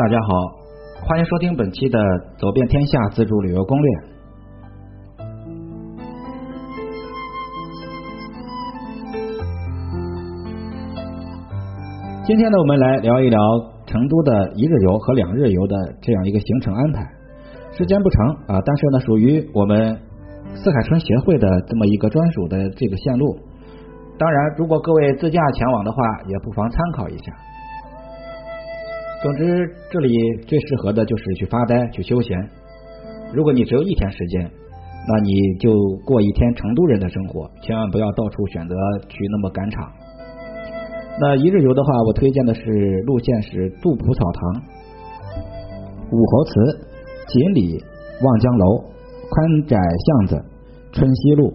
大家好，欢迎收听本期的《走遍天下自助旅游攻略》。今天呢，我们来聊一聊成都的一日游和两日游的这样一个行程安排。时间不长啊，但是呢，属于我们四海春协会的这么一个专属的这个线路。当然，如果各位自驾前往的话，也不妨参考一下。总之，这里最适合的就是去发呆、去休闲。如果你只有一天时间，那你就过一天成都人的生活，千万不要到处选择去那么赶场。那一日游的话，我推荐的是路线是杜甫草堂、武侯祠、锦里、望江楼、宽窄巷子、春熙路。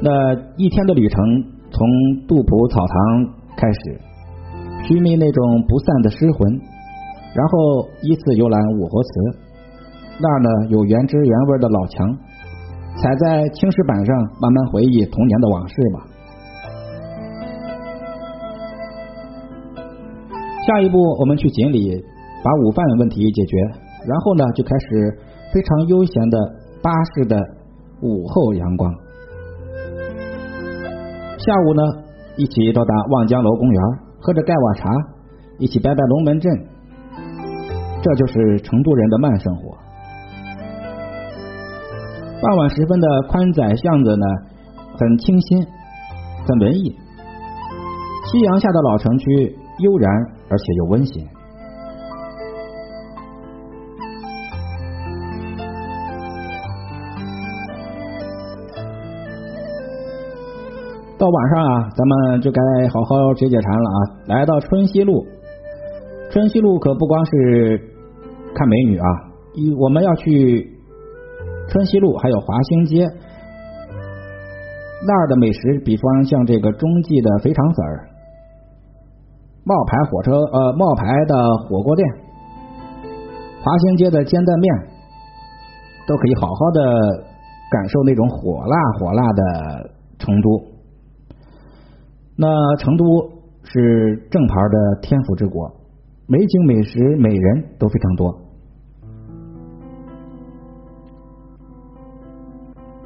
那一天的旅程，从杜甫草堂开始，寻觅那种不散的诗魂，然后依次游览武侯祠，那儿呢有原汁原味的老墙，踩在青石板上，慢慢回忆童年的往事吧。下一步，我们去锦里把午饭问题解决，然后呢就开始非常悠闲的巴士的午后阳光。下午呢，一起到达望江楼公园，喝着盖瓦茶，一起拜拜龙门阵，这就是成都人的慢生活。傍晚时分的宽窄巷子呢，很清新，很文艺。夕阳下的老城区，悠然而且又温馨。到晚上啊，咱们就该好好解解馋了啊！来到春熙路，春熙路可不光是看美女啊，一我们要去春熙路，还有华兴街那儿的美食，比方像这个中记的肥肠粉、冒牌火车呃冒牌的火锅店、华兴街的煎蛋面，都可以好好的感受那种火辣火辣的成都。那成都是正牌的天府之国，美景、美食、美人都非常多。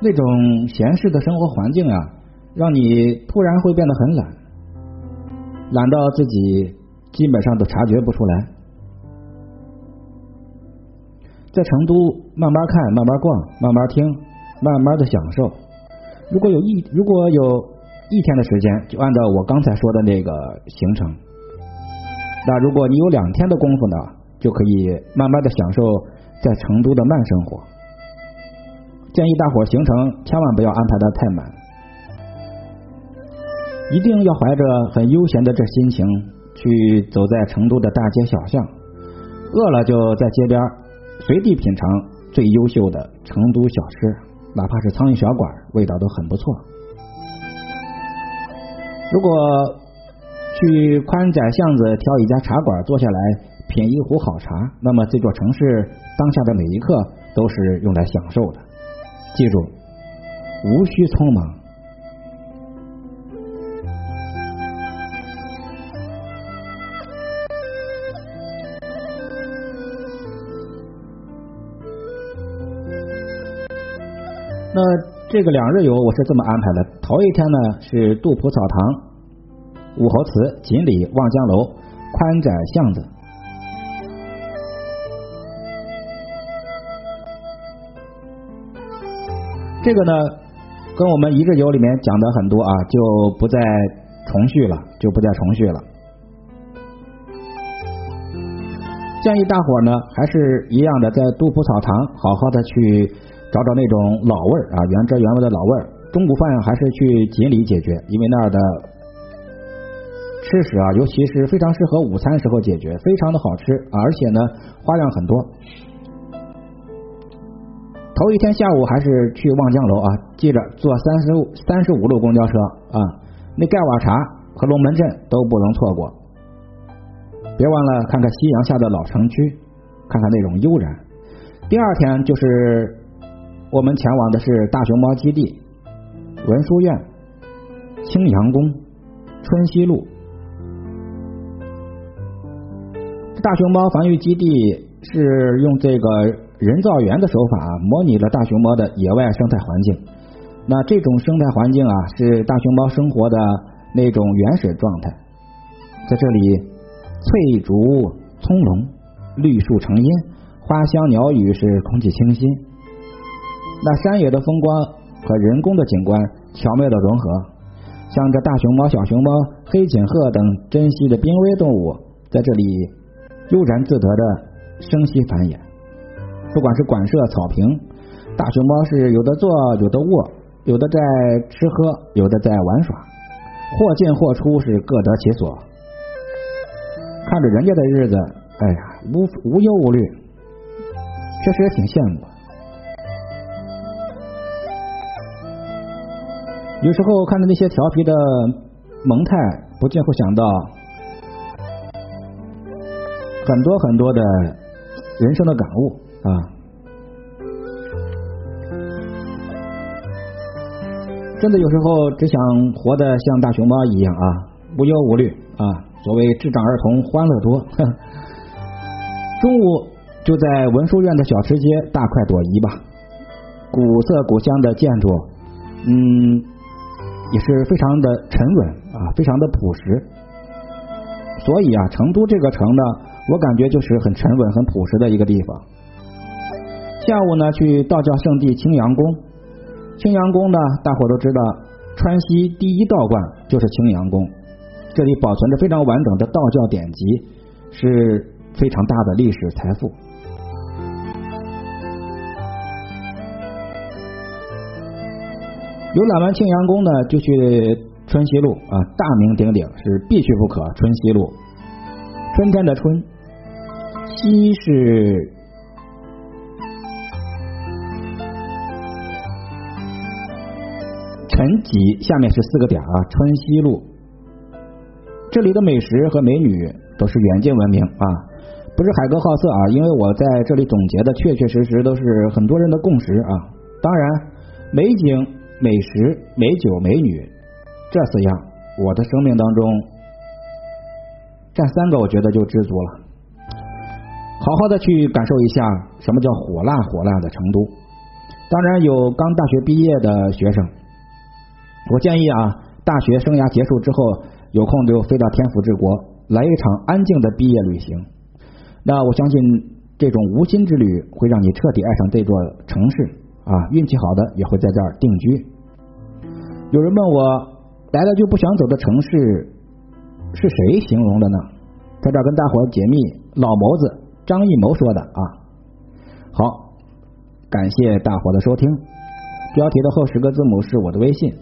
那种闲适的生活环境啊，让你突然会变得很懒，懒到自己基本上都察觉不出来。在成都慢慢看、慢慢逛、慢慢听、慢慢的享受。如果有一如果有。一天的时间就按照我刚才说的那个行程。那如果你有两天的功夫呢，就可以慢慢的享受在成都的慢生活。建议大伙行程千万不要安排的太满，一定要怀着很悠闲的这心情去走在成都的大街小巷。饿了就在街边随地品尝最优秀的成都小吃，哪怕是苍蝇小馆，味道都很不错。如果去宽窄巷子挑一家茶馆坐下来品一壶好茶，那么这座城市当下的每一刻都是用来享受的。记住，无需匆忙。那这个两日游我是这么安排的：头一天呢是杜甫草堂、武侯祠、锦里、望江楼、宽窄巷子。这个呢，跟我们一日游里面讲的很多啊，就不再重续了，就不再重续了。建议大伙呢，还是一样的，在杜甫草堂好好的去。找找那种老味儿啊，原汁原味的老味儿。中午饭还是去锦里解决，因为那儿的吃食啊，尤其是非常适合午餐时候解决，非常的好吃，而且呢花样很多。头一天下午还是去望江楼啊，记着坐三十五三十五路公交车啊，那盖瓦茶和龙门阵都不能错过。别忘了看看夕阳下的老城区，看看那种悠然。第二天就是。我们前往的是大熊猫基地、文殊院、青羊宫、春熙路、大熊猫繁育基地是用这个人造园的手法模拟了大熊猫的野外生态环境。那这种生态环境啊，是大熊猫生活的那种原始状态。在这里，翠竹葱茏，绿树成荫，花香鸟语，是空气清新。那山野的风光和人工的景观巧妙的融合，像这大熊猫、小熊猫、黑颈鹤等珍稀的濒危动物，在这里悠然自得的生息繁衍。不管是馆舍、草坪，大熊猫是有的坐，有的卧，有的在吃喝，有的在玩耍，或进或出，是各得其所。看着人家的日子，哎呀，无无忧无虑，确实也挺羡慕。有时候看着那些调皮的萌态，不禁会想到很多很多的人生的感悟啊。真的有时候只想活得像大熊猫一样啊，无忧无虑啊。所谓智障儿童欢乐多。中午就在文殊院的小吃街大快朵颐吧，古色古香的建筑，嗯。也是非常的沉稳啊，非常的朴实。所以啊，成都这个城呢，我感觉就是很沉稳、很朴实的一个地方。下午呢，去道教圣地青阳宫。青阳宫呢，大伙都知道，川西第一道观就是青阳宫。这里保存着非常完整的道教典籍，是非常大的历史财富。游览完庆阳宫呢，就去春熙路啊，大名鼎鼎是必去不可。春熙路，春天的春，熙是陈脊，下面是四个点啊。春熙路，这里的美食和美女都是远近闻名啊，不是海哥好色啊，因为我在这里总结的确确实实都是很多人的共识啊。当然，美景。美食、美酒、美女，这四样，我的生命当中占三个，我觉得就知足了。好好的去感受一下什么叫火辣火辣的成都。当然有刚大学毕业的学生，我建议啊，大学生涯结束之后，有空就飞到天府之国，来一场安静的毕业旅行。那我相信这种无心之旅会让你彻底爱上这座城市。啊，运气好的也会在这儿定居。有人问我，来了就不想走的城市是谁形容的呢？在这儿跟大伙解密，老谋子张艺谋说的啊。好，感谢大伙的收听。标题的后十个字母是我的微信。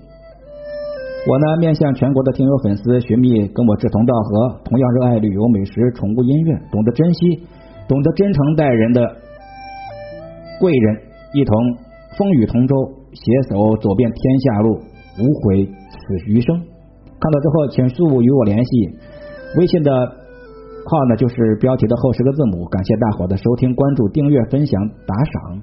我呢，面向全国的听友粉丝寻觅跟我志同道合，同样热爱旅游、美食、宠物、音乐，懂得珍惜、懂得真诚待人的贵人，一同。风雨同舟，携手走遍天下路，无悔此余生。看到之后，请速与我联系。微信的号呢，就是标题的后十个字母。感谢大伙的收听、关注、订阅、分享、打赏。